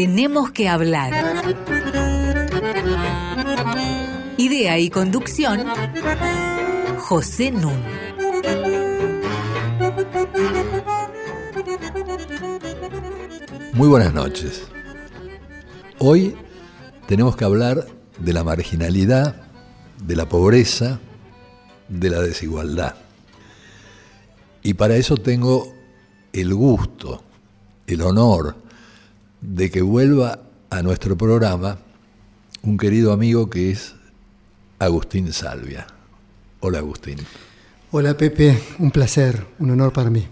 Tenemos que hablar. Idea y conducción, José Nun. Muy buenas noches. Hoy tenemos que hablar de la marginalidad, de la pobreza, de la desigualdad. Y para eso tengo el gusto, el honor de que vuelva a nuestro programa un querido amigo que es Agustín Salvia. Hola Agustín. Hola Pepe, un placer, un honor para mí.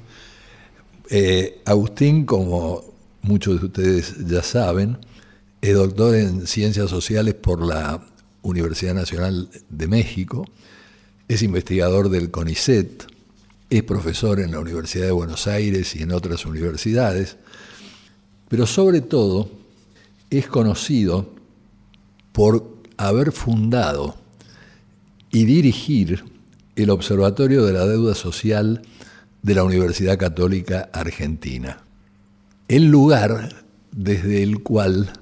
Eh, Agustín, como muchos de ustedes ya saben, es doctor en Ciencias Sociales por la Universidad Nacional de México, es investigador del CONICET, es profesor en la Universidad de Buenos Aires y en otras universidades, pero sobre todo es conocido por haber fundado y dirigir el Observatorio de la Deuda Social de la Universidad Católica Argentina, el lugar desde el cual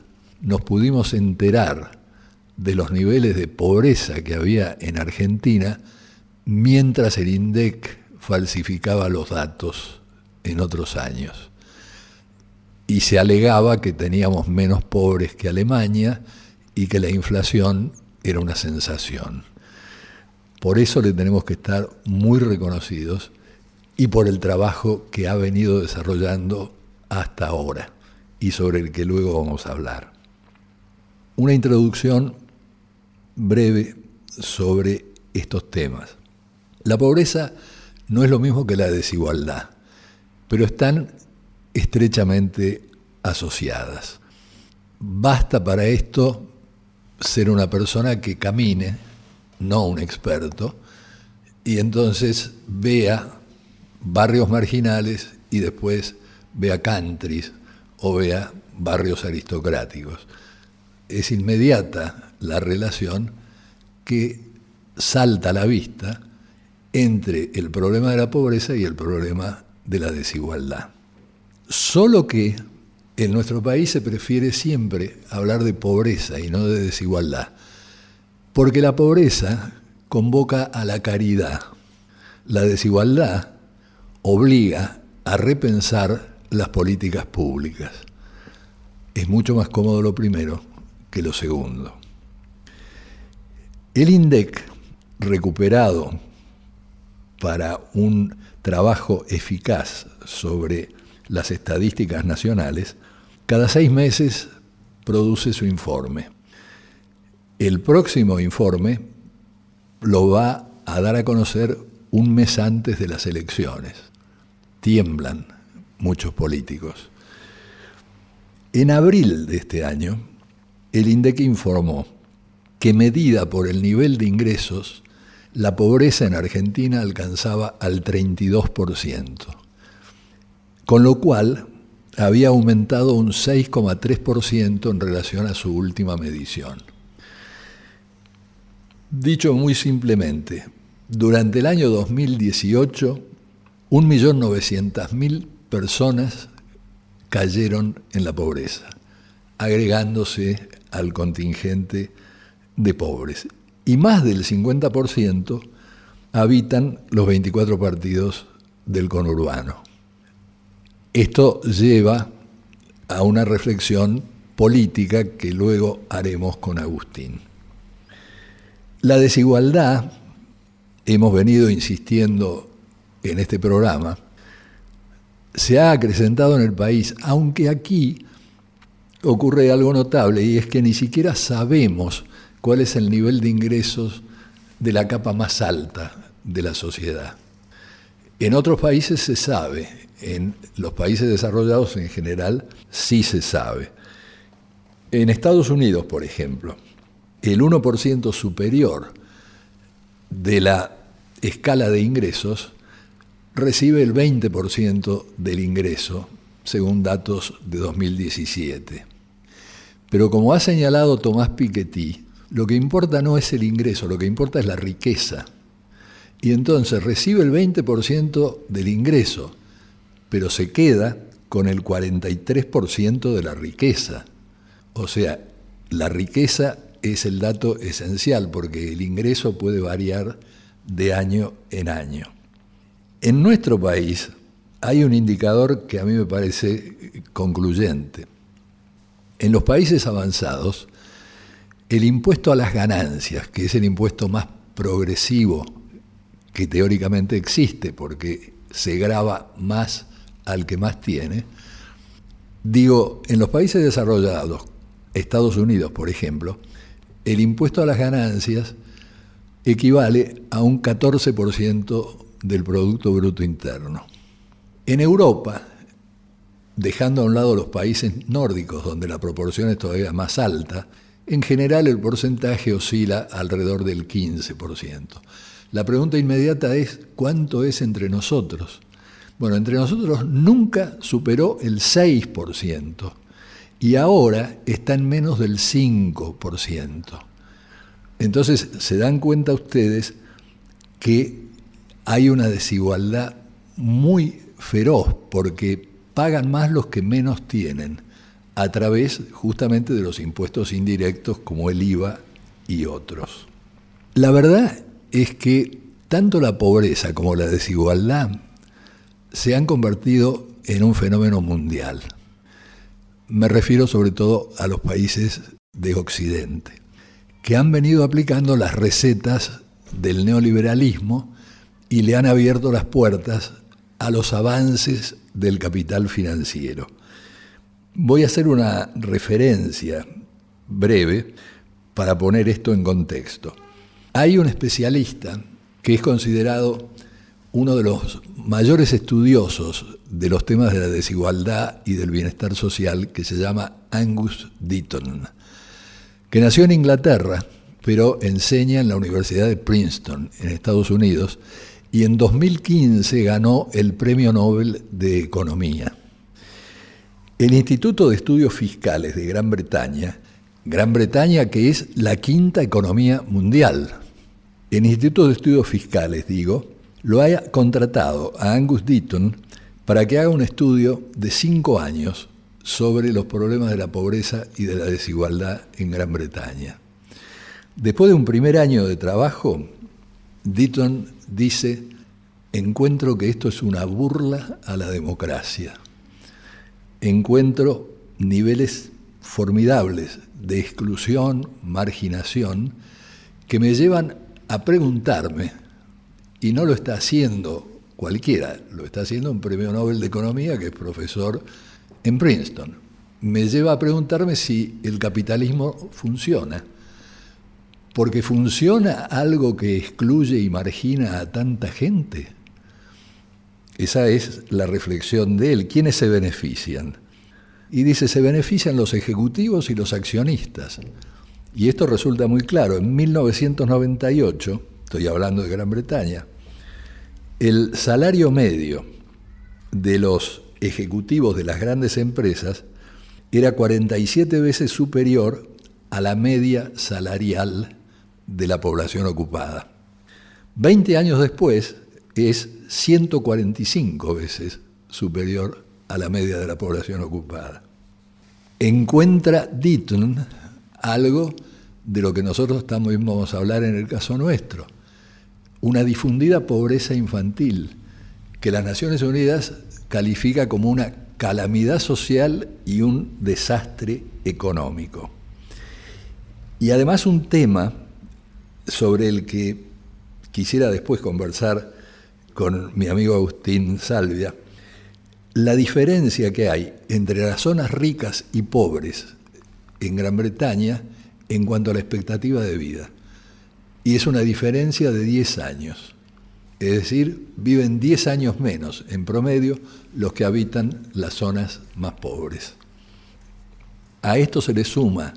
nos pudimos enterar de los niveles de pobreza que había en Argentina mientras el INDEC falsificaba los datos en otros años. Y se alegaba que teníamos menos pobres que Alemania y que la inflación era una sensación. Por eso le tenemos que estar muy reconocidos y por el trabajo que ha venido desarrollando hasta ahora y sobre el que luego vamos a hablar. Una introducción breve sobre estos temas. La pobreza no es lo mismo que la desigualdad, pero están estrechamente asociadas. Basta para esto ser una persona que camine, no un experto, y entonces vea barrios marginales y después vea countries o vea barrios aristocráticos. Es inmediata la relación que salta a la vista entre el problema de la pobreza y el problema de la desigualdad. Solo que en nuestro país se prefiere siempre hablar de pobreza y no de desigualdad, porque la pobreza convoca a la caridad, la desigualdad obliga a repensar las políticas públicas. Es mucho más cómodo lo primero que lo segundo. El INDEC, recuperado para un trabajo eficaz sobre las estadísticas nacionales, cada seis meses produce su informe. El próximo informe lo va a dar a conocer un mes antes de las elecciones. Tiemblan muchos políticos. En abril de este año, el INDEC informó que medida por el nivel de ingresos, la pobreza en Argentina alcanzaba al 32%, con lo cual había aumentado un 6,3% en relación a su última medición. Dicho muy simplemente, durante el año 2018, 1.900.000 personas cayeron en la pobreza, agregándose al contingente de pobres y más del 50% habitan los 24 partidos del conurbano. Esto lleva a una reflexión política que luego haremos con Agustín. La desigualdad, hemos venido insistiendo en este programa, se ha acrecentado en el país, aunque aquí ocurre algo notable y es que ni siquiera sabemos cuál es el nivel de ingresos de la capa más alta de la sociedad. En otros países se sabe, en los países desarrollados en general sí se sabe. En Estados Unidos, por ejemplo, el 1% superior de la escala de ingresos recibe el 20% del ingreso, según datos de 2017. Pero como ha señalado Tomás Piketty, lo que importa no es el ingreso, lo que importa es la riqueza. Y entonces recibe el 20% del ingreso, pero se queda con el 43% de la riqueza O sea, la riqueza es el dato esencial porque el ingreso puede variar de año en año. En nuestro país hay un indicador que a mí me parece concluyente. En los países avanzados, el impuesto a las ganancias, que es el impuesto más progresivo que teóricamente existe, porque se graba más al que más tiene, digo, en los países desarrollados, Estados Unidos, por ejemplo, el impuesto a las ganancias equivale a un 14% del Producto Bruto Interno. En Europa, dejando a un lado los países nórdicos, donde la proporción es todavía más alta, en general el porcentaje oscila alrededor del 15%. La pregunta inmediata es, ¿cuánto es entre nosotros? Bueno, entre nosotros nunca superó el 6% y ahora está en menos del 5%. Entonces se dan cuenta ustedes que hay una desigualdad muy feroz porque pagan más los que menos tienen a través justamente de los impuestos indirectos como el IVA y otros. La verdad es que tanto la pobreza como la desigualdad se han convertido en un fenómeno mundial. Me refiero sobre todo a los países de Occidente, que han venido aplicando las recetas del neoliberalismo y le han abierto las puertas a los avances del capital financiero. Voy a hacer una referencia breve para poner esto en contexto. Hay un especialista que es considerado uno de los mayores estudiosos de los temas de la desigualdad y del bienestar social, que se llama Angus Deaton, que nació en Inglaterra, pero enseña en la Universidad de Princeton, en Estados Unidos, y en 2015 ganó el Premio Nobel de Economía. El Instituto de Estudios Fiscales de Gran Bretaña, Gran Bretaña que es la quinta economía mundial, el Instituto de Estudios Fiscales, digo, lo ha contratado a Angus Deaton para que haga un estudio de cinco años sobre los problemas de la pobreza y de la desigualdad en Gran Bretaña. Después de un primer año de trabajo, Deaton dice, encuentro que esto es una burla a la democracia. Encuentro niveles formidables de exclusión, marginación, que me llevan a preguntarme, y no lo está haciendo cualquiera, lo está haciendo un premio Nobel de Economía que es profesor en Princeton. Me lleva a preguntarme si el capitalismo funciona. Porque funciona algo que excluye y margina a tanta gente. Esa es la reflexión de él. ¿Quiénes se benefician? Y dice, se benefician los ejecutivos y los accionistas. Y esto resulta muy claro. En 1998, estoy hablando de Gran Bretaña, el salario medio de los ejecutivos de las grandes empresas era 47 veces superior a la media salarial de la población ocupada. Veinte años después es 145 veces superior a la media de la población ocupada. Encuentra Deaton algo de lo que nosotros también vamos a hablar en el caso nuestro, una difundida pobreza infantil que las Naciones Unidas califica como una calamidad social y un desastre económico. Y además un tema sobre el que quisiera después conversar con mi amigo Agustín Salvia, la diferencia que hay entre las zonas ricas y pobres en Gran Bretaña en cuanto a la expectativa de vida. Y es una diferencia de 10 años. Es decir, viven 10 años menos en promedio los que habitan las zonas más pobres. A esto se le suma,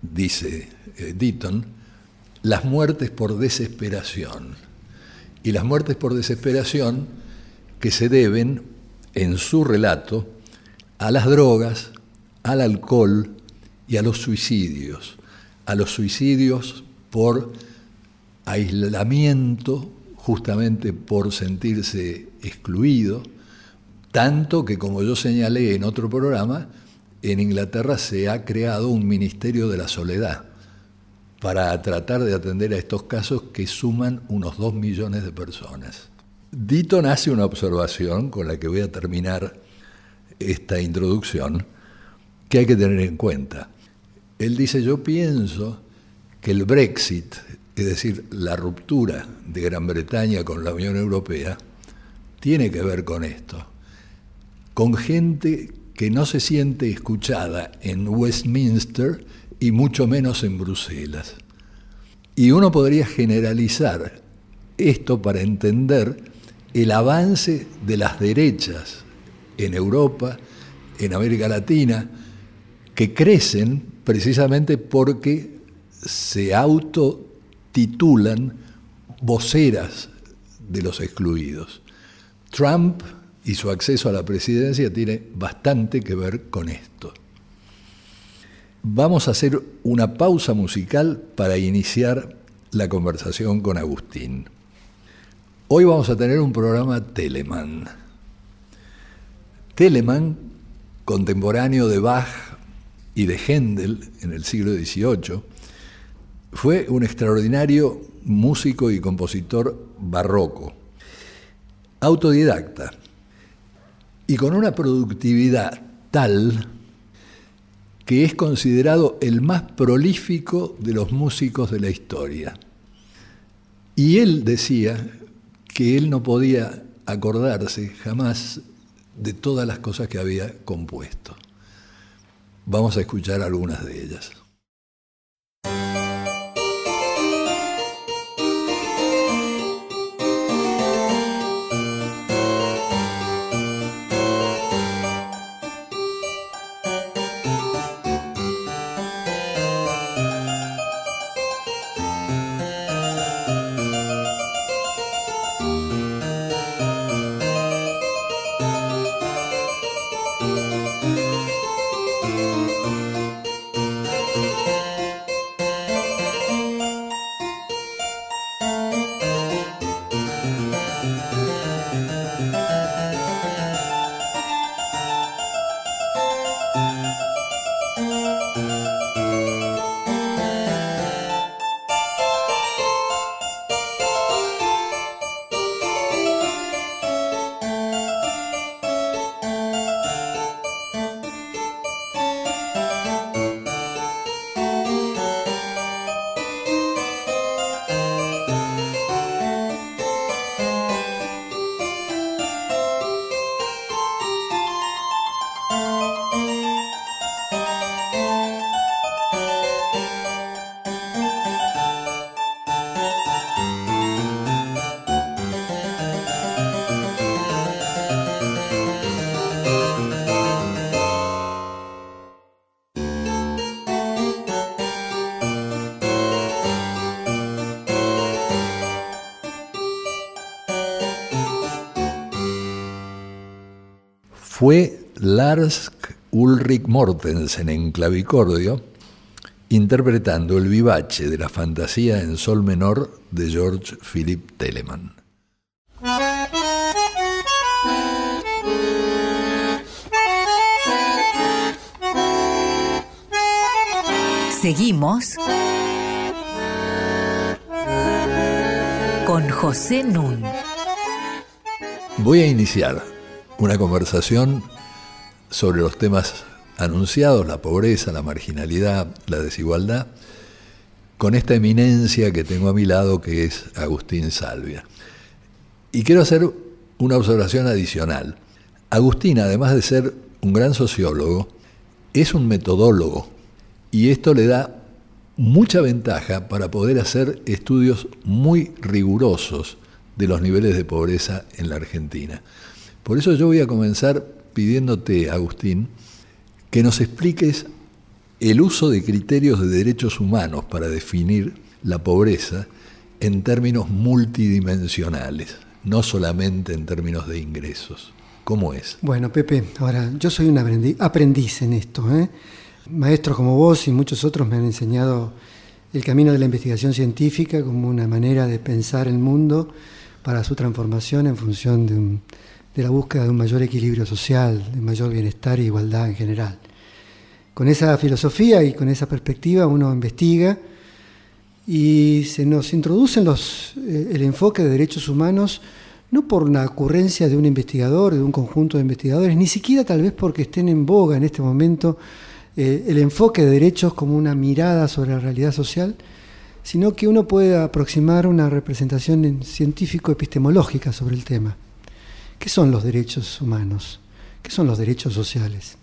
dice eh, las muertes por desesperación. Y las muertes por desesperación que se deben, en su relato, a las drogas, al alcohol y a los suicidios. A los suicidios por aislamiento, justamente por sentirse excluido, tanto que, como yo señalé en otro programa, en Inglaterra se ha creado un Ministerio de la Soledad para tratar de atender a estos casos que suman unos dos millones de personas. Ditton hace una observación con la que voy a terminar esta introducción que hay que tener en cuenta. Él dice, yo pienso que el Brexit, es decir, la ruptura de Gran Bretaña con la Unión Europea, tiene que ver con esto, con gente que no se siente escuchada en Westminster y mucho menos en Bruselas. Y uno podría generalizar esto para entender el avance de las derechas en Europa, en América Latina, que crecen precisamente porque se autotitulan voceras de los excluidos. Trump y su acceso a la presidencia tiene bastante que ver con esto. Vamos a hacer una pausa musical para iniciar la conversación con Agustín. Hoy vamos a tener un programa Telemann. Telemann, contemporáneo de Bach y de Händel en el siglo XVIII, fue un extraordinario músico y compositor barroco, autodidacta, y con una productividad tal que es considerado el más prolífico de los músicos de la historia. Y él decía que él no podía acordarse jamás de todas las cosas que había compuesto. Vamos a escuchar algunas de ellas. Fue Lars Ulrich Mortensen en clavicordio, interpretando el vivace de la fantasía en sol menor de George Philip Telemann. Seguimos con José Nun. Voy a iniciar una conversación sobre los temas anunciados, la pobreza, la marginalidad, la desigualdad, con esta eminencia que tengo a mi lado que es Agustín Salvia. Y quiero hacer una observación adicional. Agustín, además de ser un gran sociólogo, es un metodólogo y esto le da mucha ventaja para poder hacer estudios muy rigurosos de los niveles de pobreza en la Argentina. Por eso yo voy a comenzar pidiéndote, Agustín, que nos expliques el uso de criterios de derechos humanos para definir la pobreza en términos multidimensionales, no solamente en términos de ingresos. ¿Cómo es? Bueno, Pepe, ahora yo soy un aprendiz en esto. ¿eh? Maestros como vos y muchos otros me han enseñado el camino de la investigación científica como una manera de pensar el mundo para su transformación en función de un de la búsqueda de un mayor equilibrio social, de mayor bienestar e igualdad en general. Con esa filosofía y con esa perspectiva uno investiga y se nos introduce los, eh, el enfoque de derechos humanos no por una ocurrencia de un investigador, de un conjunto de investigadores, ni siquiera tal vez porque estén en boga en este momento eh, el enfoque de derechos como una mirada sobre la realidad social, sino que uno puede aproximar una representación científico-epistemológica sobre el tema. ¿Qué son los derechos humanos? ¿Qué son los derechos sociales?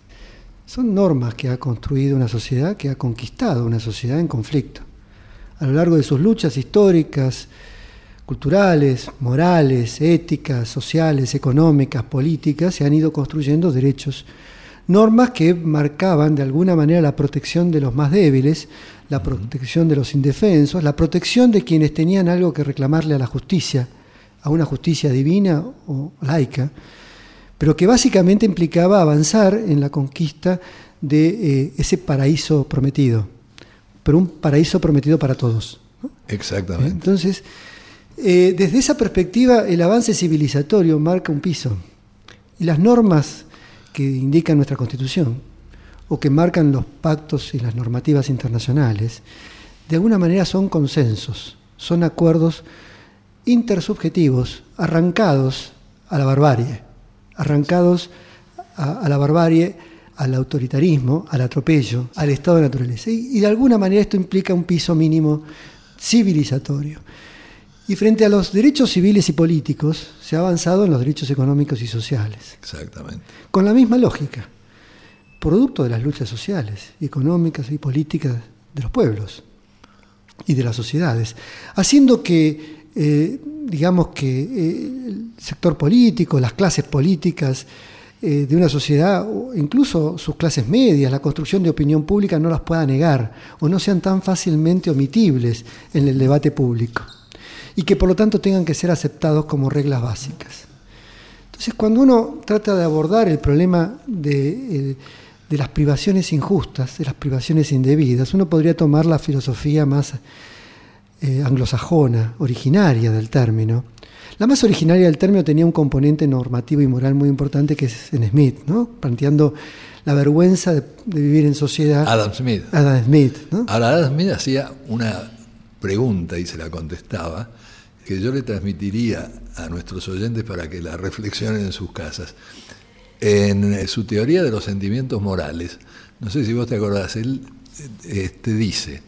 Son normas que ha construido una sociedad, que ha conquistado una sociedad en conflicto. A lo largo de sus luchas históricas, culturales, morales, éticas, sociales, económicas, políticas, se han ido construyendo derechos, normas que marcaban de alguna manera la protección de los más débiles, la protección de los indefensos, la protección de quienes tenían algo que reclamarle a la justicia, a una justicia divina o laica, pero que básicamente implicaba avanzar en la conquista de eh, ese paraíso prometido, pero un paraíso prometido para todos. Exactamente. Entonces, eh, desde esa perspectiva, el avance civilizatorio marca un piso. Y las normas que indican nuestra Constitución, o que marcan los pactos y las normativas internacionales, de alguna manera son consensos, son acuerdos intersubjetivos, arrancados a la barbarie, arrancados a, la barbarie, al autoritarismo, al atropello, al estado de naturaleza. y de alguna manera esto implica un piso mínimo civilizatorio. Y frente a los derechos civiles y políticos, se ha avanzado en los derechos económicos y sociales. Exactamente. Con la misma lógica, producto de las luchas sociales, económicas y políticas de los pueblos y de las sociedades, haciendo que, eh, digamos que eh, el sector político, las clases políticas eh, de una sociedad, incluso sus clases medias, la construcción de opinión pública no las pueda negar o no sean tan fácilmente omitibles en el debate público y que por lo tanto tengan que ser aceptados como reglas básicas. Entonces, cuando uno trata de abordar el problema de, las privaciones injustas, de las privaciones indebidas, uno podría tomar la filosofía más eh, anglosajona, originaria del término. La más originaria del término tenía un componente normativo y moral muy importante que es en Smith, ¿no? planteando la vergüenza de, vivir en sociedad. Adam Smith. Adam Smith. ¿no? Ahora, Adam Smith hacía una pregunta y se la contestaba, que yo le transmitiría a nuestros oyentes para que la reflexionen en sus casas. En su teoría de los sentimientos morales, no sé si vos te acordás, él este, dice,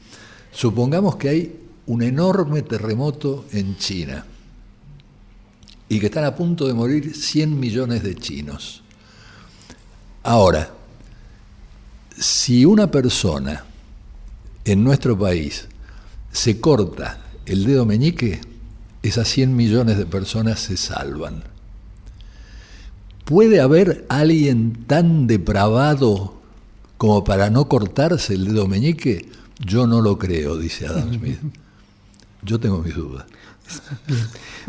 supongamos que hay un enorme terremoto en China y que están a punto de morir 100 millones de chinos. Ahora, si una persona en nuestro país se corta el dedo meñique, esas 100 millones de personas se salvan. ¿Puede haber alguien tan depravado como para no cortarse el dedo meñique? Yo no lo creo, dice Adam Smith. Yo tengo mis dudas.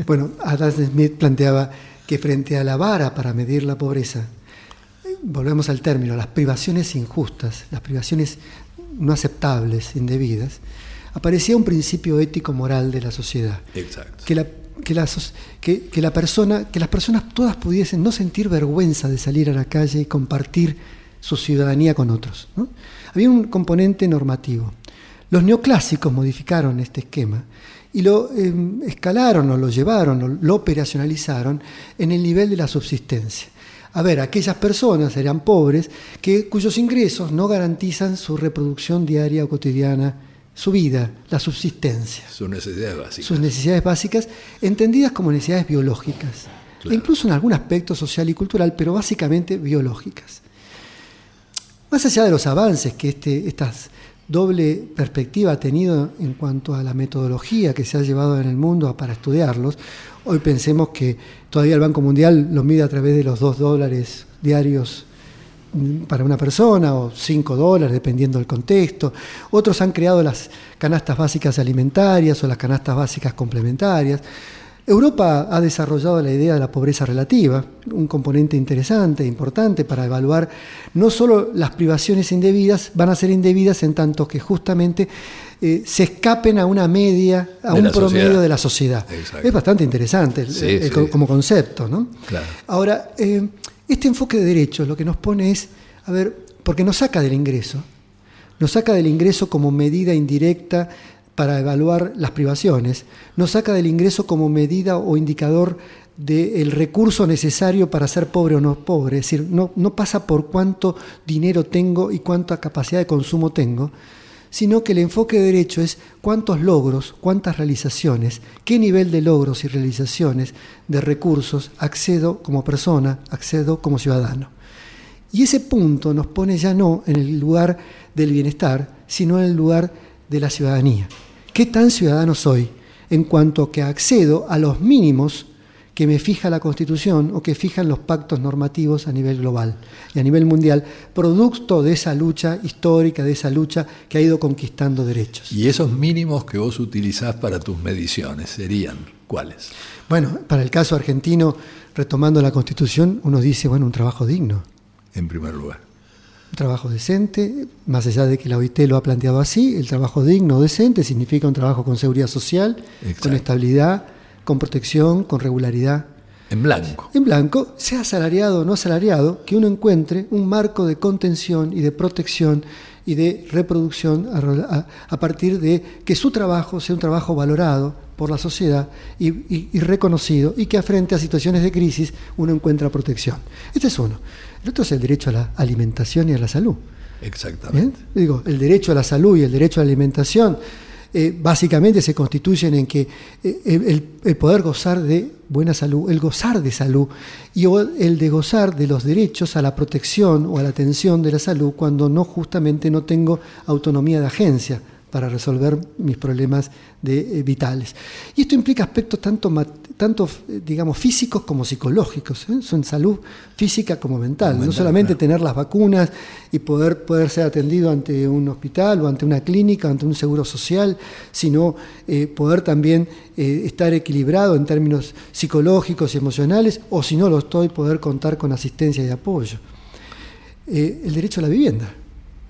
Bueno, Adam Smith planteaba que frente a la vara para medir la pobreza, volvemos al término, las privaciones injustas, las privaciones no aceptables, indebidas, aparecía un principio ético moral de la sociedad. Exacto. Que la, que, que, la persona, que las personas todas pudiesen no sentir vergüenza de salir a la calle y compartir su ciudadanía con otros. Había un componente normativo. Los neoclásicos modificaron este esquema y lo em, escalaron o lo llevaron o lo operacionalizaron en el nivel de la subsistencia. A ver, aquellas personas eran pobres que, cuyos ingresos no garantizan su reproducción diaria o cotidiana su vida, la subsistencia. Sus necesidades básicas. Sus necesidades básicas, entendidas como necesidades biológicas, e incluso en algún aspecto social y cultural, pero básicamente biológicas. Más allá de los avances que este, esta doble perspectiva ha tenido en cuanto a la metodología que se ha llevado en el mundo para estudiarlos, hoy pensemos que todavía el Banco Mundial lo mide a través de los dos dólares diarios para una persona o 5 dólares, dependiendo del contexto. Otros han creado las canastas básicas alimentarias o las canastas básicas complementarias. Europa ha desarrollado la idea de la pobreza relativa, un componente interesante, importante para evaluar no solo las privaciones indebidas, van a ser indebidas en tanto que justamente eh, se escapen a una media, a un promedio de la sociedad. Es bastante interesante como concepto. ¿no? Ahora, eh, este enfoque de derechos lo que nos pone es, a ver, porque nos saca del ingreso, nos saca del ingreso como medida indirecta para evaluar las privaciones, nos saca del ingreso como medida o indicador del recurso necesario para ser pobre o no pobre, es decir, no, no pasa por cuánto dinero tengo y cuánta capacidad de consumo tengo, sino que el enfoque de derecho es cuántos logros, cuántas realizaciones, qué nivel de logros y realizaciones de recursos accedo como persona, accedo como ciudadano. Y ese punto nos pone ya no en el lugar del bienestar, sino en el lugar de la ciudadanía. ¿Qué tan ciudadano soy en cuanto que accedo a los mínimos que me fija la Constitución o que fijan los pactos normativos a nivel global y a nivel mundial, producto de esa lucha histórica, de esa lucha que ha ido conquistando derechos. ¿Y esos mínimos que vos utilizás para tus mediciones serían cuáles? Bueno, para el caso argentino, retomando la Constitución, uno dice, bueno, un trabajo digno. En primer lugar. Trabajo decente, más allá de que la OIT lo ha planteado así, el trabajo digno, decente, significa un trabajo con seguridad social, con estabilidad, con protección, con regularidad. En blanco. En blanco, sea asalariado o no asalariado, que uno encuentre un marco de contención y de protección y de reproducción a, partir de que su trabajo sea un trabajo valorado por la sociedad y, reconocido y que frente a situaciones de crisis uno encuentra protección. Este es uno. El otro es el derecho a la alimentación y a la salud. Exactamente. Digo, el derecho a la salud y el derecho a la alimentación eh, básicamente se constituyen en que eh, el, poder gozar de buena salud, el gozar de salud y el de gozar de los derechos a la protección o a la atención de la salud cuando no justamente no tengo autonomía de agencia para resolver mis problemas de, eh, vitales. Y esto implica aspectos tanto, tanto eh, digamos, físicos como psicológicos, ¿eh? son salud física como mental, no solamente tener las vacunas y poder, poder ser atendido ante un hospital o ante una clínica, ante un seguro social, sino poder también estar equilibrado en términos psicológicos y emocionales, o si no lo estoy, poder contar con asistencia y apoyo. el derecho a la vivienda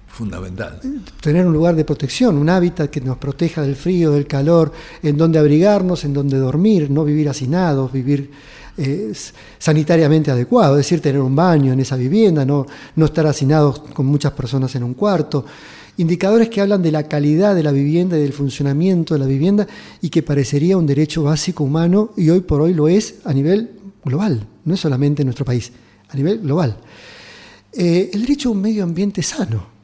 fundamental. Tener un lugar de protección, un hábitat que nos proteja del frío, del calor, en donde abrigarnos, en donde dormir, no vivir hacinados, vivir eh, sanitariamente adecuado, es decir, tener un baño en esa vivienda, no, no estar hacinados con muchas personas en un cuarto. Indicadores que hablan de la calidad de la vivienda y del funcionamiento de la vivienda y que parecería un derecho básico humano y hoy por hoy lo es a nivel global, no es solamente en nuestro país, a nivel global. Eh, el derecho a un medio ambiente sano,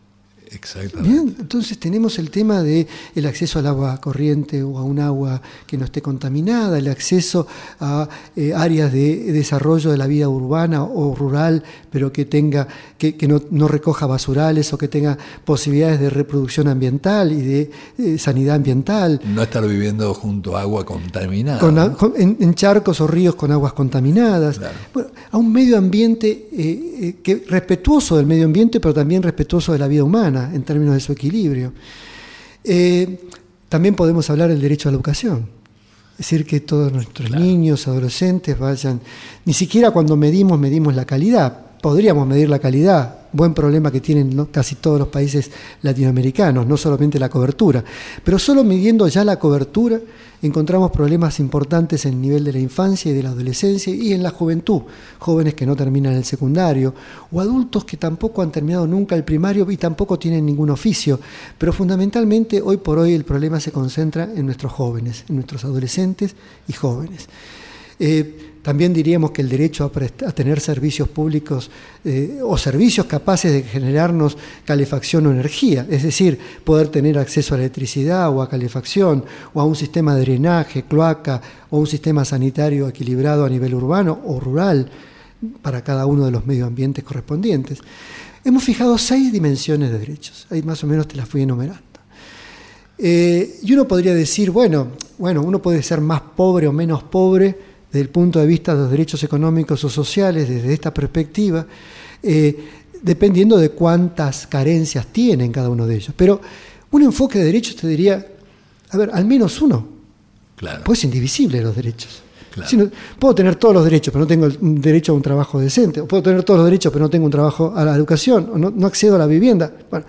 Exactamente. entonces tenemos el tema del el acceso al agua corriente o a un agua que no esté contaminada, el acceso a eh, áreas de desarrollo de la vida urbana o rural, pero que tenga, que, no, recoja basurales o que tenga posibilidades de reproducción ambiental y de eh, sanidad ambiental. No estar viviendo junto a agua contaminada. en, charcos o ríos con aguas contaminadas. a un medio ambiente eh, que, respetuoso del medio ambiente, pero también respetuoso de la vida humana en términos de su equilibrio. Eh, también podemos hablar del derecho a la educación. Es decir, que todos nuestros niños, adolescentes vayan, ni siquiera cuando medimos, medimos la calidad. Podríamos medir la calidad, buen problema que tienen casi todos los países latinoamericanos, no solamente la cobertura. Pero solo midiendo ya la cobertura encontramos problemas importantes en el nivel de la infancia y de la adolescencia y en la juventud, jóvenes que no terminan el secundario o adultos que tampoco han terminado nunca el primario y tampoco tienen ningún oficio. Pero fundamentalmente hoy por hoy el problema se concentra en nuestros jóvenes, en nuestros adolescentes y jóvenes. Eh, también diríamos que el derecho a, tener servicios públicos eh, o servicios capaces de generarnos calefacción o energía, es decir, poder tener acceso a electricidad o a calefacción o a un sistema de drenaje, cloaca o un sistema sanitario equilibrado a nivel urbano o rural para cada uno de los medio ambientes correspondientes. Hemos fijado seis dimensiones de derechos, ahí más o menos te las fui enumerando. Eh, y uno podría decir, bueno, bueno, uno puede ser más pobre o menos pobre, desde el punto de vista de los derechos económicos o sociales, desde esta perspectiva, eh, dependiendo de cuántas carencias tienen cada uno de ellos. Pero un enfoque de derechos te diría, a ver, al menos uno. Claro. Pues es indivisible los derechos. puedo tener todos los derechos, pero no tengo el derecho a un trabajo decente. O puedo tener todos los derechos, pero no tengo un trabajo a la educación. O no, accedo a la vivienda. Bueno,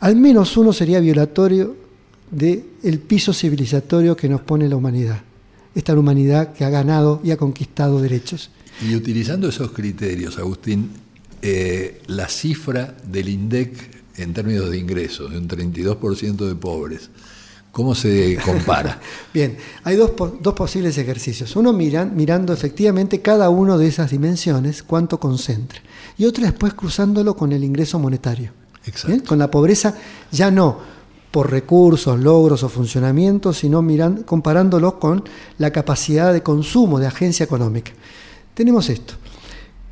al menos uno sería violatorio del piso civilizatorio que nos pone la humanidad esta humanidad que ha ganado y ha conquistado derechos. Y utilizando esos criterios, Agustín, eh, la cifra del INDEC en términos de ingresos, de un 32% de pobres. ¿Cómo se compara? Bien, hay dos, dos posibles ejercicios. Uno miran, mirando efectivamente cada uno de esas dimensiones, cuánto concentra. Y otro después cruzándolo con el ingreso monetario. Exacto. Con la pobreza ya no por recursos, logros o funcionamiento, sino mirando, comparándolo con la capacidad de consumo de agencia económica. Tenemos esto.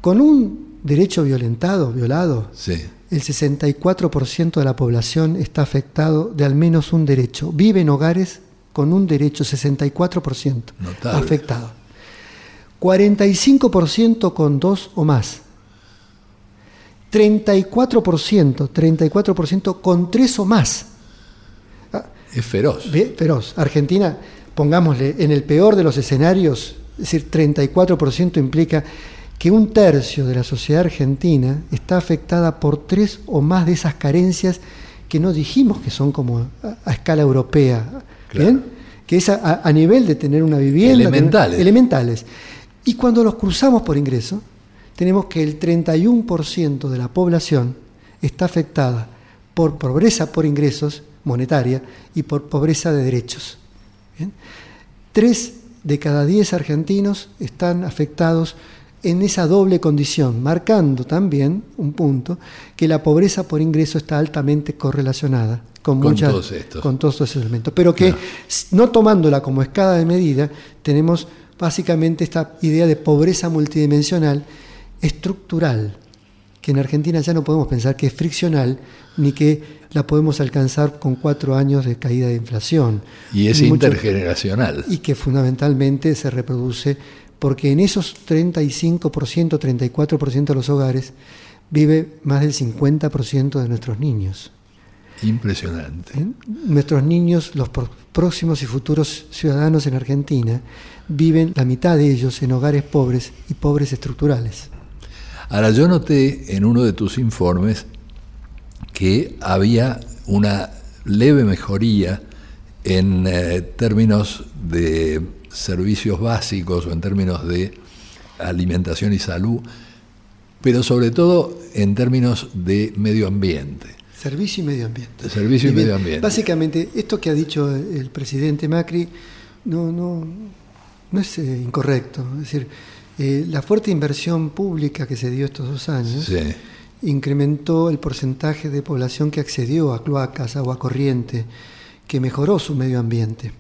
Con un derecho violentado, violado, Sí. el 64% de la población está afectado de al menos un derecho. Vive en hogares con un derecho, 64% Notable. afectado. 45% con dos o más. 34%, 34% con tres o más. Es feroz. Feroz. Argentina, pongámosle, en el peor de los escenarios, es decir, 34% implica que un tercio de la sociedad argentina está afectada por tres o más de esas carencias que no dijimos que son como a, a escala europea. Claro. ¿Bien? Que es a, nivel de tener una vivienda. tener- Elementales. elementales. Y cuando los cruzamos por ingreso, tenemos que el 31% de la población está afectada por pobreza por ingresos monetaria y por pobreza de derechos. ¿Bien? Tres de cada diez argentinos están afectados en esa doble condición, marcando también un punto que la pobreza por ingreso está altamente correlacionada con, Con muchas, todos estos. con todos estos elementos, pero que no tomándola como escala de medida, tenemos básicamente esta idea de pobreza multidimensional estructural, que en Argentina ya no podemos pensar que es friccional, ni que la podemos alcanzar con cuatro años de caída de inflación. Y es mucho- intergeneracional. y que fundamentalmente se reproduce porque en esos 35%, 34% de los hogares vive más del 50% de nuestros niños. Impresionante. ¿eh? Nuestros niños, los próximos y futuros ciudadanos en Argentina, viven la mitad de ellos en hogares pobres y pobres estructurales. Ahora, yo noté en uno de tus informes que había una leve mejoría en eh, términos de servicios básicos o en términos de alimentación y salud, pero sobre todo en términos de medio ambiente. Servicio y medio ambiente. Servicio y medio ambiente. Básicamente, esto que ha dicho el presidente Macri no, no, no es eh, incorrecto. Es decir, eh, la fuerte inversión pública que se dio estos dos años Sí. Incrementó el porcentaje de población que accedió a cloacas, agua corriente, que mejoró su medio ambiente.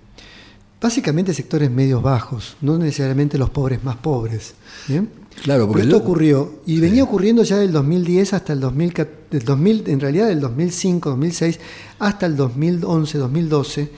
Básicamente sectores medios bajos, no necesariamente los pobres más pobres. ¿bien? Claro, porque Pero esto ocurrió y venía ocurriendo ya del 2010 hasta el 2000, del 2000, en realidad del 2005, 2006 hasta el 2011, 2012.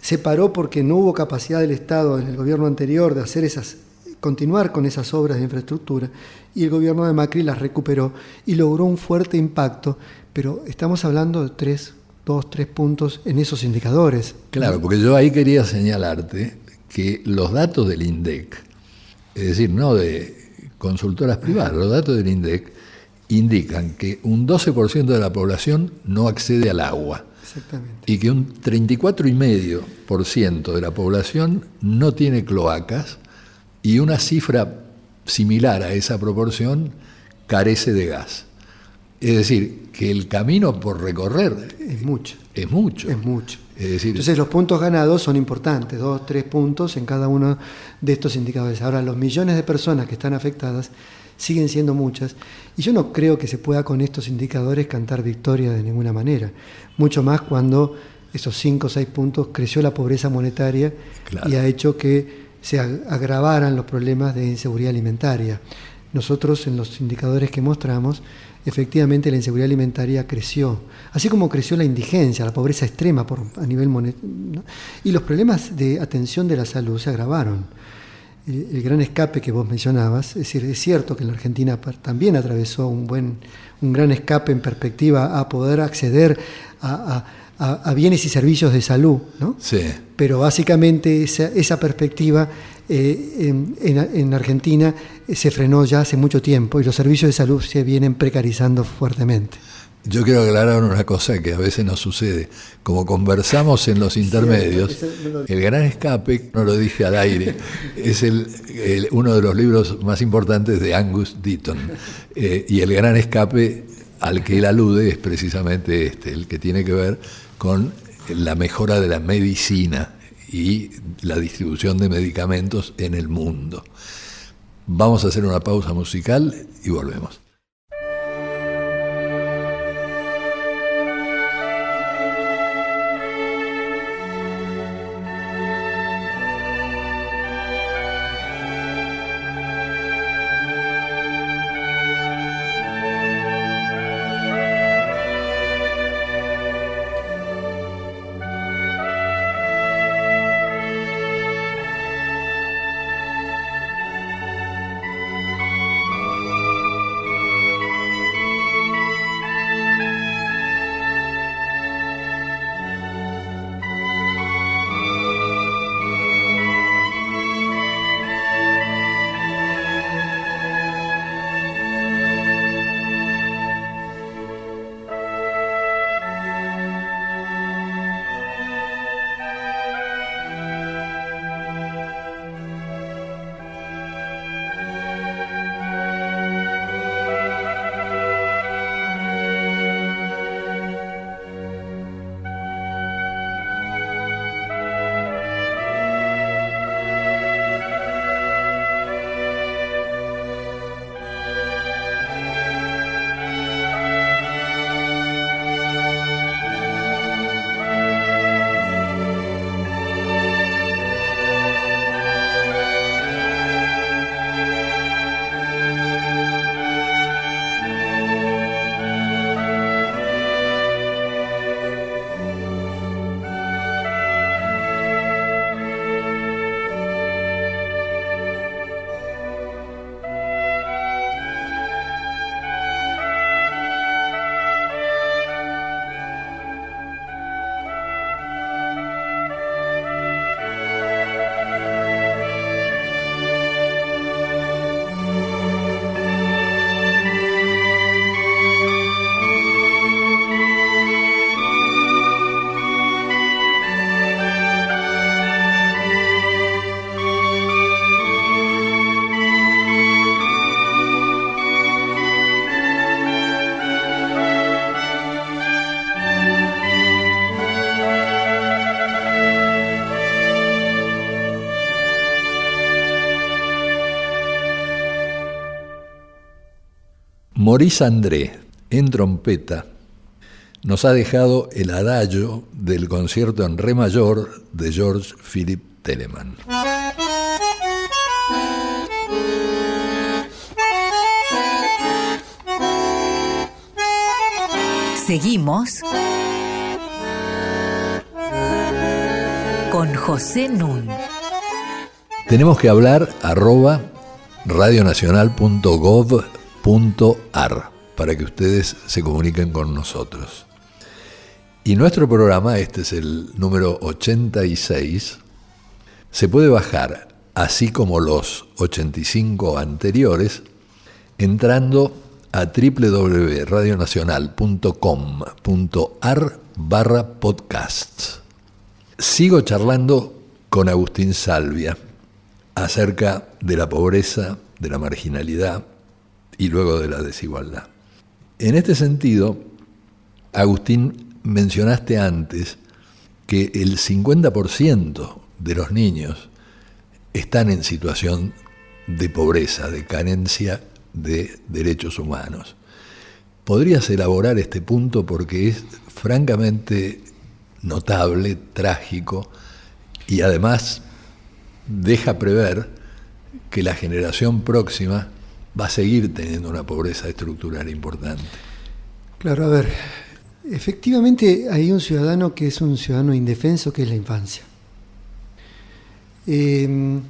Se paró porque no hubo capacidad del Estado en el gobierno anterior de hacer esas continuar con esas obras de infraestructura y el gobierno de Macri las recuperó y logró un fuerte impacto, pero estamos hablando de tres, dos, tres puntos en esos indicadores. Claro, porque yo ahí quería señalarte que los datos del INDEC, es decir, no de consultoras privadas, los datos del INDEC indican que un 12% de la población no accede al agua Exactamente. y que un 34,5% de la población no tiene cloacas y una cifra similar a esa proporción carece de gas. Es decir, que el camino por recorrer Es mucho. es mucho. Es mucho. Es decir, Entonces los puntos ganados son importantes, dos, tres puntos en cada uno de estos indicadores. Ahora, los millones de personas que están afectadas siguen siendo muchas y yo no creo que se pueda con estos indicadores cantar victoria de ninguna manera. Mucho más cuando esos cinco o seis puntos creció la pobreza monetaria Claro. y ha hecho que se ag- agravaran los problemas de inseguridad alimentaria. Nosotros en los indicadores que mostramos, efectivamente la inseguridad alimentaria creció, así como creció la indigencia, la pobreza extrema a nivel monetario, y los problemas de atención de la salud se agravaron. El gran escape que vos mencionabas, es decir, es cierto que la Argentina también atravesó un buen, un gran escape en perspectiva a poder acceder a- a- a bienes y servicios de salud, ¿no? sí. pero básicamente esa, esa perspectiva eh, en, en- en Argentina se frenó ya hace mucho tiempo y los servicios de salud se vienen precarizando fuertemente. Yo quiero aclarar una cosa que a veces nos sucede. Como conversamos en los intermedios, El Gran Escape, no lo dije al aire, es el, uno de los libros más importantes de Angus Deaton. Eh, y El Gran Escape al que él alude es precisamente este, el que tiene que ver con la mejora de la medicina y la distribución de medicamentos en el mundo. Vamos a hacer una pausa musical y volvemos. Maurice André, en trompeta, nos ha dejado el adagio del concierto en re mayor de George Philip Telemann. Seguimos con José Nun. Tenemos que hablar arroba radionacional.gov ar para que ustedes se comuniquen con nosotros. Y nuestro programa, este es el número 86, se puede bajar, así como los 85 anteriores, entrando a www.radionacional.com.ar barra podcasts. Sigo charlando con Agustín Salvia acerca de la pobreza, de la marginalidad, y luego de la desigualdad. En este sentido, Agustín, mencionaste antes que el 50% de los niños están en situación de pobreza, de carencia de derechos humanos. ¿Podrías elaborar este punto porque es francamente notable, trágico y además deja prever que la generación próxima va a seguir teniendo una pobreza estructural importante. Claro, a ver, efectivamente hay un ciudadano que es un ciudadano indefenso, que es la infancia. Em,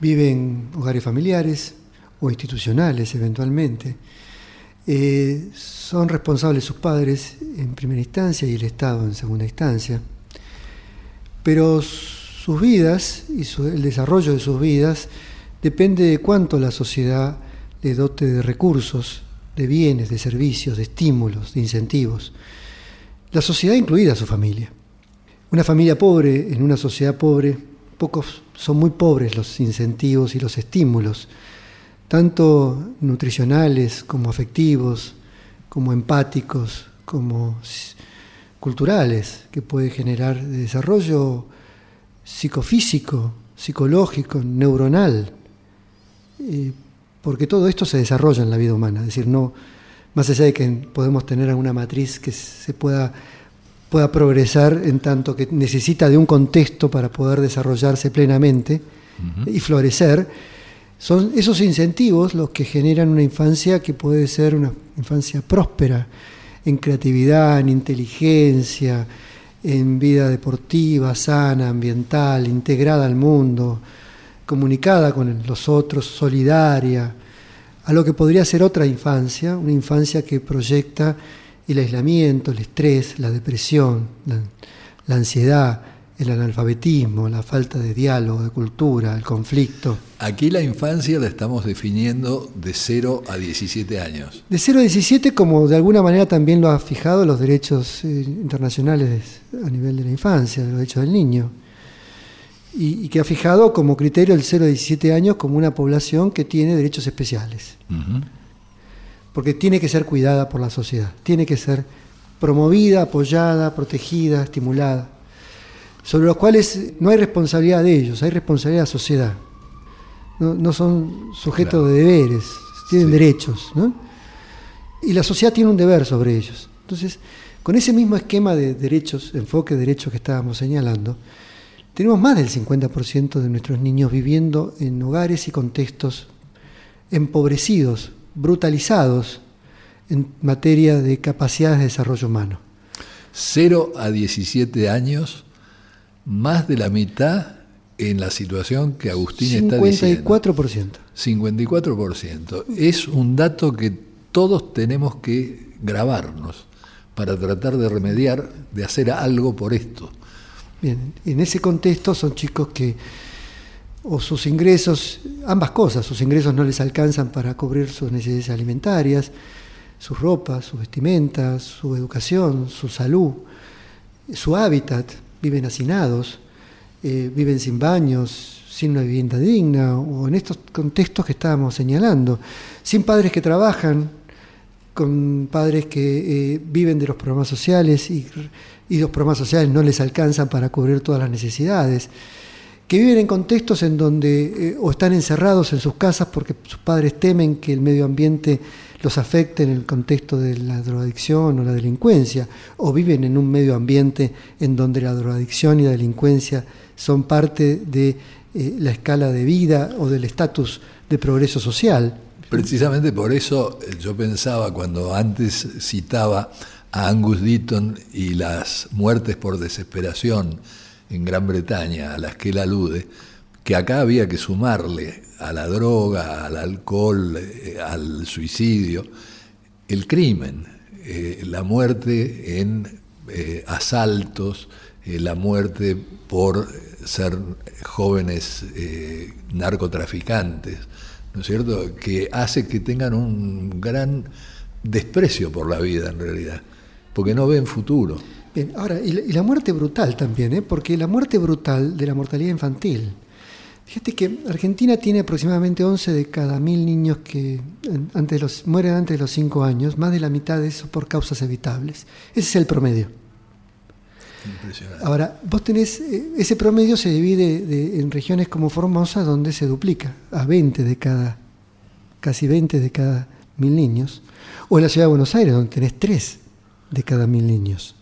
vive en hogares familiares o institucionales eventualmente. Eh, son responsables sus padres en primera instancia y el Estado en segunda instancia. Pero sus vidas y el desarrollo de sus vidas depende de cuánto la sociedad le dote de recursos de bienes, de servicios, de estímulos, de incentivos. La sociedad incluida su familia. Una familia pobre en una sociedad pobre, pocos son muy pobres los incentivos y los estímulos, tanto nutricionales como afectivos, como empáticos, como culturales, que puede generar desarrollo psicofísico, psicológico, neuronal, porque todo esto se desarrolla en la vida humana, es decir, no, más allá de que podemos tener alguna matriz que se pueda, pueda progresar en tanto que necesita de un contexto para poder desarrollarse plenamente y florecer, son esos incentivos los que generan una infancia que puede ser una infancia próspera en creatividad, en inteligencia, en vida deportiva, sana, ambiental, integrada al mundo, comunicada con los otros, solidaria, a lo que podría ser otra infancia, una infancia que proyecta el aislamiento, el estrés, la depresión, la, ansiedad, el analfabetismo, la falta de diálogo, de cultura, el conflicto. Aquí la infancia la estamos definiendo de 0 a 17 años. De 0 a 17, como de alguna manera también lo ha fijado los derechos eh, internacionales a nivel de la infancia, de los derechos del niño y, que ha fijado como criterio el 0 a 17 años como una población que tiene derechos especiales. Porque tiene que ser cuidada por la sociedad, tiene que ser promovida, apoyada, protegida, estimulada, sobre los cuales no hay responsabilidad de ellos, hay responsabilidad de la sociedad. No, son sujetos de deberes, tienen derechos. Y la sociedad tiene un deber sobre ellos. Entonces, con ese mismo esquema de derechos, enfoque de derechos que estábamos señalando, tenemos más del 50% de nuestros niños viviendo en hogares y contextos empobrecidos, brutalizados en materia de capacidades de desarrollo humano. 0 a 17 años, más de la mitad en la situación que Agustín está diciendo. 54%. 54%. Es un dato que todos tenemos que grabarnos para tratar de remediar, de hacer algo por esto. Bien, en ese contexto son chicos que o sus ingresos, ambas cosas, sus ingresos no les alcanzan para cubrir sus necesidades alimentarias, sus ropas, sus vestimentas, su educación, su salud, su hábitat, viven hacinados, eh, viven sin baños, sin una vivienda digna, o en estos contextos que estábamos señalando, sin padres que trabajan, con padres que eh, viven de los programas sociales y y los programas sociales no les alcanzan para cubrir todas las necesidades, que viven en contextos en donde eh, o están encerrados en sus casas porque sus padres temen que el medio ambiente los afecte en el contexto de la drogadicción o la delincuencia, o viven en un medio ambiente en donde la drogadicción y la delincuencia son parte de eh, la escala de vida o del estatus de progreso social. Precisamente por eso eh, yo pensaba cuando antes citaba a Angus Deaton y las muertes por desesperación en Gran Bretaña, a las que él alude, que acá había que sumarle a la droga, al alcohol, eh, al suicidio, el crimen, eh, la muerte en eh, asaltos, la muerte por ser jóvenes narcotraficantes, ¿no es cierto?, que hace que tengan un gran desprecio por la vida en realidad porque no ven futuro. Bien, ahora, y la, muerte brutal también, ¿eh? porque la muerte brutal de la mortalidad infantil. Fíjate que Argentina tiene aproximadamente 11 de cada mil niños que antes los, mueren antes de los 5 años, más de la mitad de eso por causas evitables. Ese es el promedio. Impresionante. Ahora, vos tenés, eh, ese promedio se divide en regiones como Formosa, donde se duplica a 20 de cada, casi 20 de cada mil niños, o en la ciudad de Buenos Aires, donde tenés 3 de cada mil niños.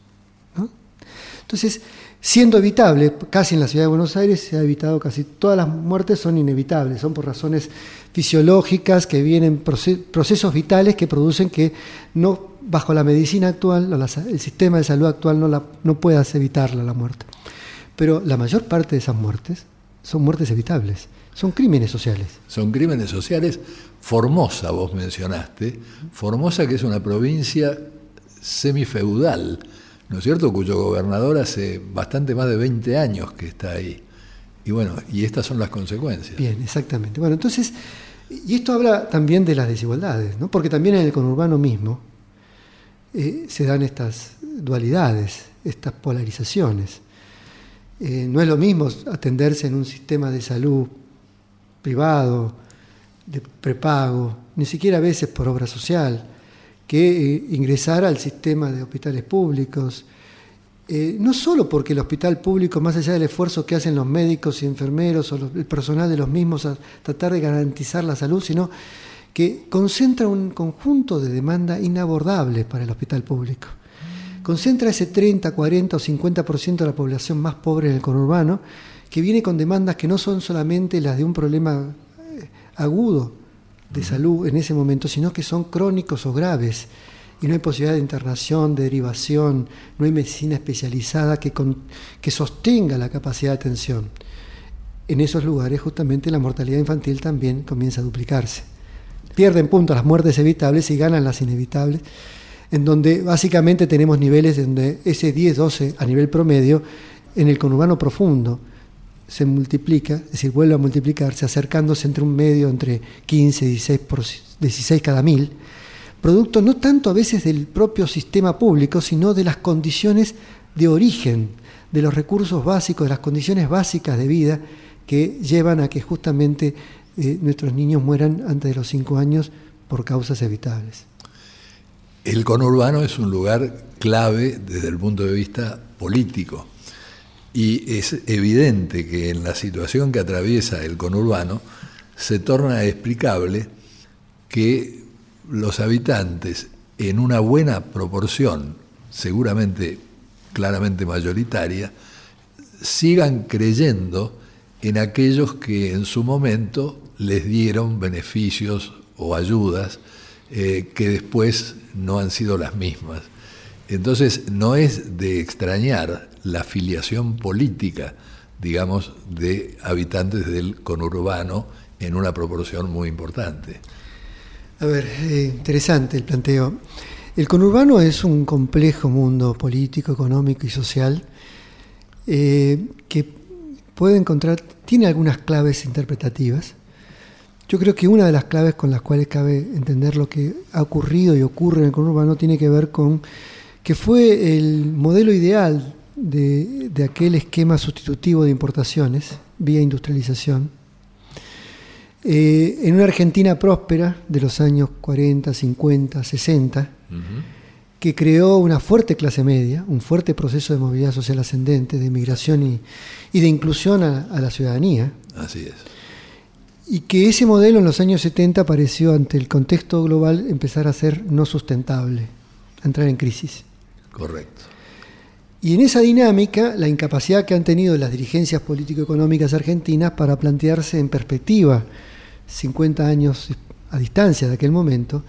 Entonces, siendo evitable, casi en la ciudad de Buenos Aires se ha evitado casi todas las muertes son inevitables, son por razones fisiológicas que vienen procesos vitales que producen que no bajo la medicina actual, el sistema de salud actual no, no puedas evitarla la muerte. Pero la mayor parte de esas muertes son muertes evitables, son crímenes sociales. Son crímenes sociales. Formosa, vos mencionaste, Formosa que es una provincia semifeudal, ¿no es cierto?, cuyo gobernador hace bastante más de 20 años que está ahí. Y bueno, y estas son las consecuencias. Bien, exactamente. Bueno, entonces, Y esto habla también de las desigualdades, ¿no? porque también en el conurbano mismo eh, se dan estas dualidades, estas polarizaciones. Eh, no es lo mismo atenderse en un sistema de salud privado, de prepago, ni siquiera a veces por obra social, que eh, ingresar al sistema de hospitales públicos, eh, no solo porque el hospital público, más allá del esfuerzo que hacen los médicos y enfermeros o el personal de los mismos a tratar de garantizar la salud, sino que concentra un conjunto de demandas inabordables para el hospital público. Concentra ese 30, 40 o 50% de la población más pobre en el conurbano, que viene con demandas que no son solamente las de un problema eh, agudo de salud en ese momento, sino que son crónicos o graves y no hay posibilidad de internación, de derivación, no hay medicina especializada que, que sostenga la capacidad de atención. En esos lugares justamente la mortalidad infantil también comienza a duplicarse. Pierden puntos las muertes evitables y ganan las inevitables, en donde básicamente tenemos niveles donde ese 10-12 a nivel promedio en el conurbano profundo se multiplica, es decir, vuelve a multiplicarse, acercándose entre un medio, entre 15 y 16, 16 cada mil, producto no tanto a veces del propio sistema público, sino de las condiciones de origen, de los recursos básicos, de las condiciones básicas de vida que llevan a que justamente eh, nuestros niños mueran antes de los cinco años por causas evitables. El conurbano es un lugar clave desde el punto de vista político y es evidente que en la situación que atraviesa el conurbano se torna explicable que los habitantes en una buena proporción, seguramente claramente mayoritaria, sigan creyendo en aquellos que en su momento les dieron beneficios o ayudas eh, que después no han sido las mismas. Entonces no es de extrañar la afiliación política, digamos, de habitantes del conurbano en una proporción muy importante. A ver, eh, interesante el planteo. El conurbano es un complejo mundo político, económico y social eh, que puede encontrar, tiene algunas claves interpretativas. Yo creo que una de las claves con las cuales cabe entender lo que ha ocurrido y ocurre en el conurbano tiene que ver con que fue el modelo ideal de, de aquel esquema sustitutivo de importaciones vía industrialización eh, en una Argentina próspera de los años 40, 50, 60, que creó una fuerte clase media, un fuerte proceso de movilidad social ascendente, de migración y, de inclusión a, la ciudadanía. Así es. Y que ese modelo en los años 70 pareció, ante el contexto global, empezar a ser no sustentable, a entrar en crisis. Correcto. Y en esa dinámica, la incapacidad que han tenido las dirigencias político-económicas argentinas para plantearse en perspectiva 50 años a distancia de aquel momento,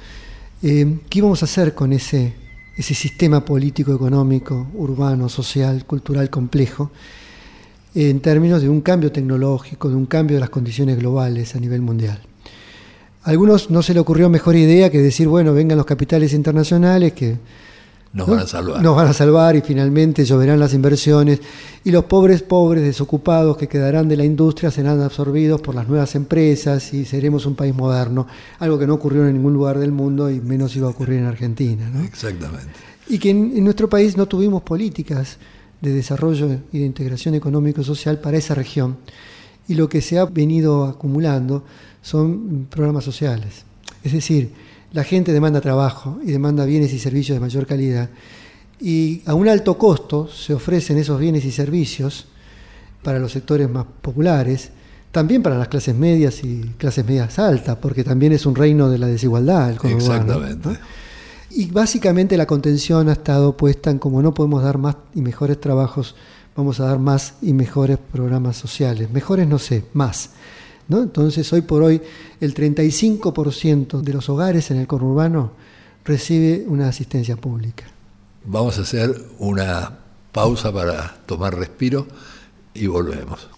eh, ¿qué íbamos a hacer con ese, ese sistema político, económico, urbano, social, cultural complejo, en términos de un cambio tecnológico, de un cambio de las condiciones globales a nivel mundial? A algunos no se le ocurrió mejor idea que decir, bueno, vengan los capitales internacionales que nos van a salvar. Nos van a salvar y finalmente lloverán las inversiones y los pobres, pobres, desocupados que quedarán de la industria serán absorbidos por las nuevas empresas y seremos un país moderno, algo que no ocurrió en ningún lugar del mundo y menos iba a ocurrir en Argentina. Exactamente. Y que en, nuestro país no tuvimos políticas de desarrollo y de integración económico-social para esa región y lo que se ha venido acumulando son programas sociales. Es decir, la gente demanda trabajo y demanda bienes y servicios de mayor calidad. Y a un alto costo se ofrecen esos bienes y servicios para los sectores más populares, también para las clases medias y clases medias altas, porque también es un reino de la desigualdad el Exactamente. Y básicamente la contención ha estado puesta en como no podemos dar más y mejores trabajos, vamos a dar más y mejores programas sociales. Mejores no sé, más. Entonces, hoy por hoy, el 35% de los hogares en el conurbano recibe una asistencia pública. Vamos a hacer una pausa para tomar respiro y volvemos.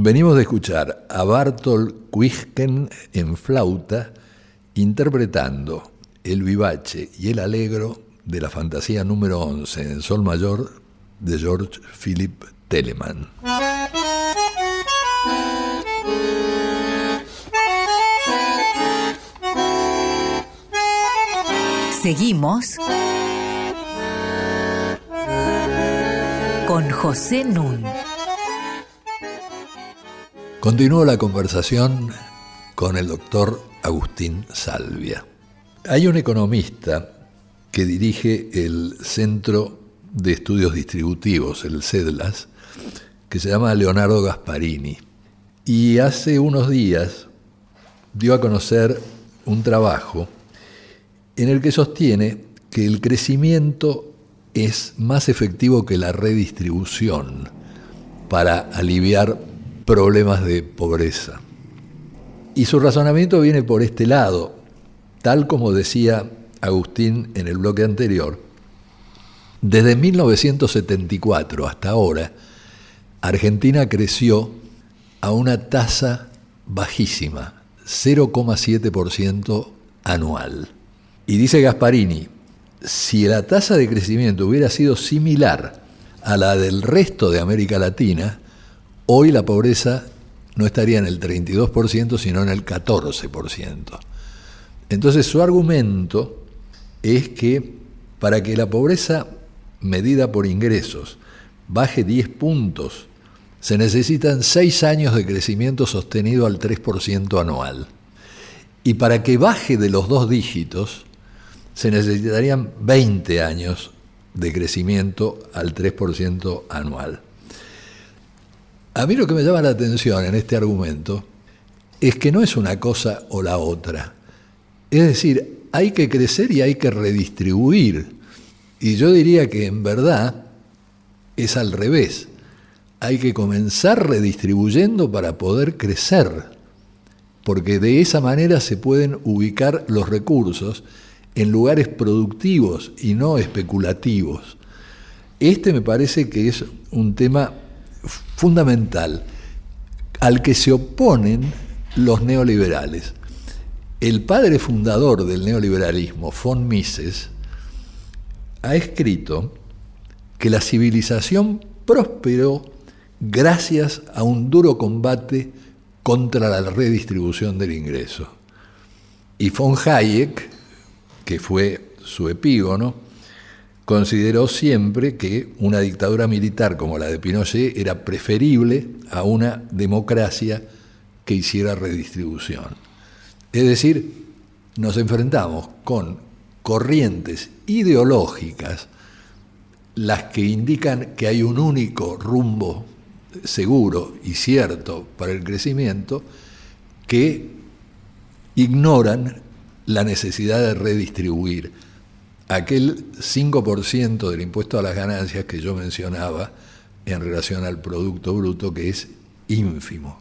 Venimos de escuchar a Bartol Quisken en flauta interpretando el vivace y el alegro de la fantasía número 11 en sol mayor de George Philip Telemann. Seguimos con José Nun. Continúo la conversación con el doctor Agustín Salvia. Hay un economista que dirige el Centro de Estudios Distributivos, el CEDLAS, que se llama Leonardo Gasparini. Y hace unos días dio a conocer un trabajo en el que sostiene que el crecimiento es más efectivo que la redistribución para aliviar problemas de pobreza. Y su razonamiento viene por este lado, tal como decía Agustín en el bloque anterior. Desde 1974 hasta ahora, Argentina creció a una tasa bajísima, 0,7% anual. Y dice Gasparini, si la tasa de crecimiento hubiera sido similar a la del resto de América Latina, hoy la pobreza no estaría en el 32%, sino en el 14%. Entonces su argumento es que para que la pobreza medida por ingresos baje 10 puntos, se necesitan 6 años de crecimiento sostenido al 3% anual. Y para que baje de los dos dígitos, se necesitarían 20 años de crecimiento al 3% anual. A mí lo que me llama la atención en este argumento es que no es una cosa o la otra. Es decir, hay que crecer y hay que redistribuir. Y yo diría que en verdad es al revés. Hay que comenzar redistribuyendo para poder crecer, porque de esa manera se pueden ubicar los recursos en lugares productivos y no especulativos. Este me parece que es un tema fundamental al que se oponen los neoliberales. El padre fundador del neoliberalismo, von Mises, ha escrito que la civilización prosperó gracias a un duro combate contra la redistribución del ingreso. Y von Hayek, que fue su epígono, consideró siempre que una dictadura militar como la de Pinochet era preferible a una democracia que hiciera redistribución. Es decir, nos enfrentamos con corrientes ideológicas, las que indican que hay un único rumbo seguro y cierto para el crecimiento, que ignoran la necesidad de redistribuir aquel 5% del impuesto a las ganancias que yo mencionaba en relación al Producto Bruto, que es ínfimo,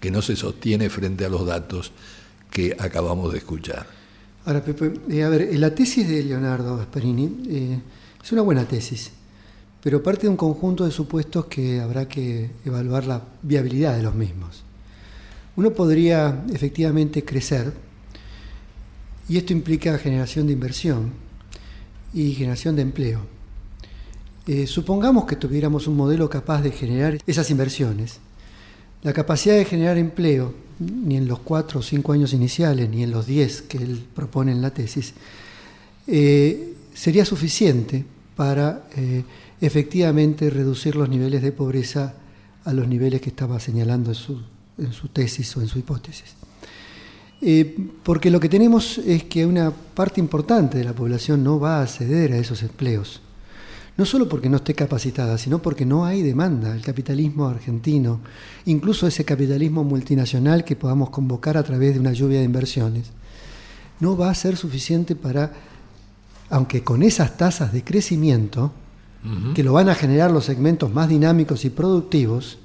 que no se sostiene frente a los datos que acabamos de escuchar. Ahora, Pepe, eh, a ver, la tesis de Leonardo Gasparini eh, es una buena tesis, pero parte de un conjunto de supuestos que habrá que evaluar la viabilidad de los mismos. Uno podría efectivamente crecer y esto implica generación de inversión y generación de empleo. Eh, supongamos que tuviéramos un modelo capaz de generar esas inversiones. La capacidad de generar empleo, ni en los cuatro o cinco años iniciales, ni en los diez que él propone en la tesis, eh, sería suficiente para eh, efectivamente reducir los niveles de pobreza a los niveles que estaba señalando en su tesis o en su hipótesis. Eh, porque lo que tenemos es que una parte importante de la población no va a acceder a esos empleos. No solo porque no esté capacitada, sino porque no hay demanda. El capitalismo argentino, incluso ese capitalismo multinacional que podamos convocar a través de una lluvia de inversiones, no va a ser suficiente para, aunque con esas tasas de crecimiento, que lo van a generar los segmentos más dinámicos y productivos,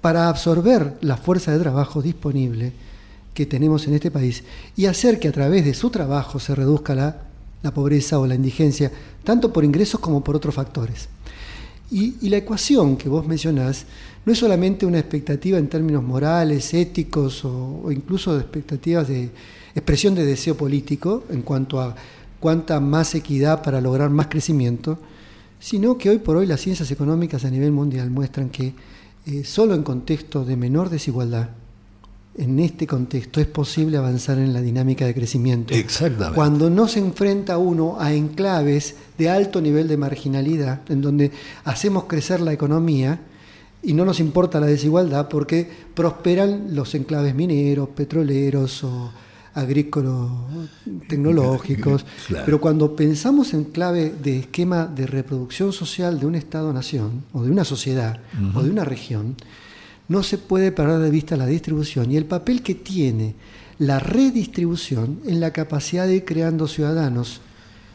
para absorber la fuerza de trabajo disponible que tenemos en este país y hacer que a través de su trabajo se reduzca la, pobreza o la indigencia, tanto por ingresos como por otros factores. Y, la ecuación que vos mencionás no es solamente una expectativa en términos morales, éticos o, incluso de expectativas de expresión de deseo político en cuanto a cuánta más equidad para lograr más crecimiento, sino que hoy por hoy las ciencias económicas a nivel mundial muestran que eh, solo en contexto de menor desigualdad, en este contexto es posible avanzar en la dinámica de crecimiento. Exactamente. Cuando no se enfrenta uno a enclaves de alto nivel de marginalidad, en donde hacemos crecer la economía y no nos importa la desigualdad porque prosperan los enclaves mineros, petroleros o agrícolas, tecnológicos. Pero cuando pensamos en clave de esquema de reproducción social de un Estado-nación, o de una sociedad, o de una región, no se puede perder de vista la distribución y el papel que tiene la redistribución en la capacidad de ir creando ciudadanos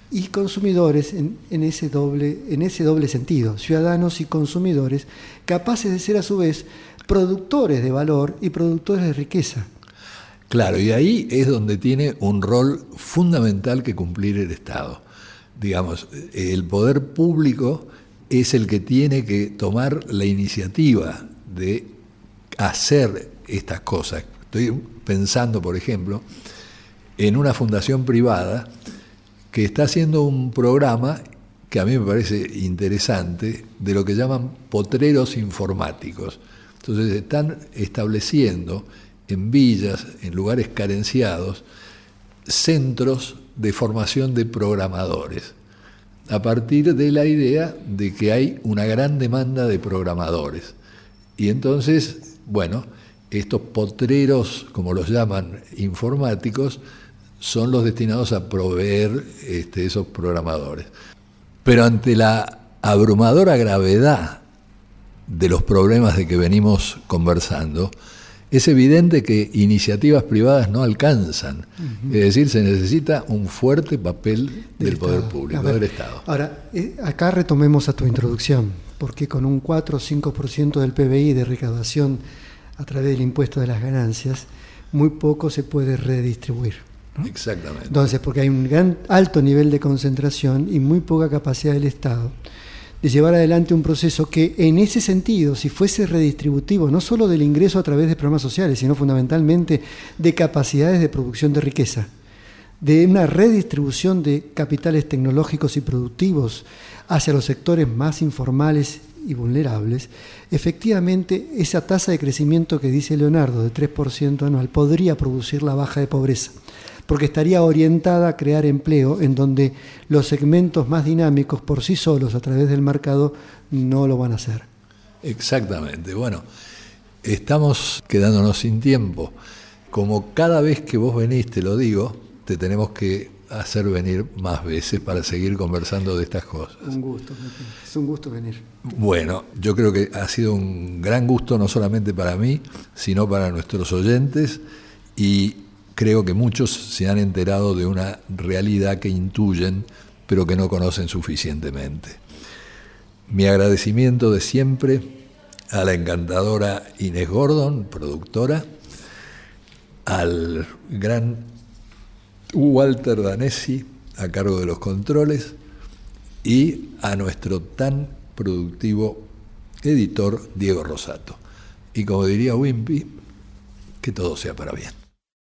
y consumidores en, ese doble, en ese doble sentido, ciudadanos y consumidores capaces de ser a su vez productores de valor y productores de riqueza. Claro, y ahí es donde tiene un rol fundamental que cumplir el Estado. Digamos, el poder público es el que tiene que tomar la iniciativa de hacer estas cosas. Estoy pensando, por ejemplo, en una fundación privada que está haciendo un programa que a mí me parece interesante, de lo que llaman potreros informáticos. Entonces están estableciendo en villas, en lugares carenciados, centros de formación de programadores, a partir de la idea de que hay una gran demanda de programadores. Y entonces bueno, estos potreros, como los llaman informáticos, son los destinados a proveer este, esos programadores. Pero ante la abrumadora gravedad de los problemas de que venimos conversando, es evidente que iniciativas privadas no alcanzan. Es decir, se necesita un fuerte papel del, poder público, del Estado. Ahora, eh, acá retomemos a tu introducción, porque con un 4 o 5% del PBI de recaudación a través del impuesto de las ganancias, muy poco se puede redistribuir. Exactamente. Entonces, porque hay un gran alto nivel de concentración y muy poca capacidad del Estado de llevar adelante un proceso que en ese sentido, si fuese redistributivo, no solo del ingreso a través de programas sociales, sino fundamentalmente de capacidades de producción de riqueza, de una redistribución de capitales tecnológicos y productivos hacia los sectores más informales y vulnerables, efectivamente esa tasa de crecimiento que dice Leonardo de 3% anual podría producir la baja de pobreza porque estaría orientada a crear empleo en donde los segmentos más dinámicos por sí solos a través del mercado no lo van a hacer. Exactamente. Bueno, estamos quedándonos sin tiempo. Como cada vez que vos venís, te lo digo, te tenemos que hacer venir más veces para seguir conversando de estas cosas. Un gusto, es un gusto venir. Bueno, yo creo que ha sido un gran gusto no solamente para mí, sino para nuestros oyentes y creo que muchos se han enterado de una realidad que intuyen, pero que no conocen suficientemente. Mi agradecimiento de siempre a la encantadora Inés Gordon, productora, al gran Walter Danesi, a cargo de los controles, y a nuestro tan productivo editor Diego Rosato. Y como diría Wimpy, que todo sea para bien.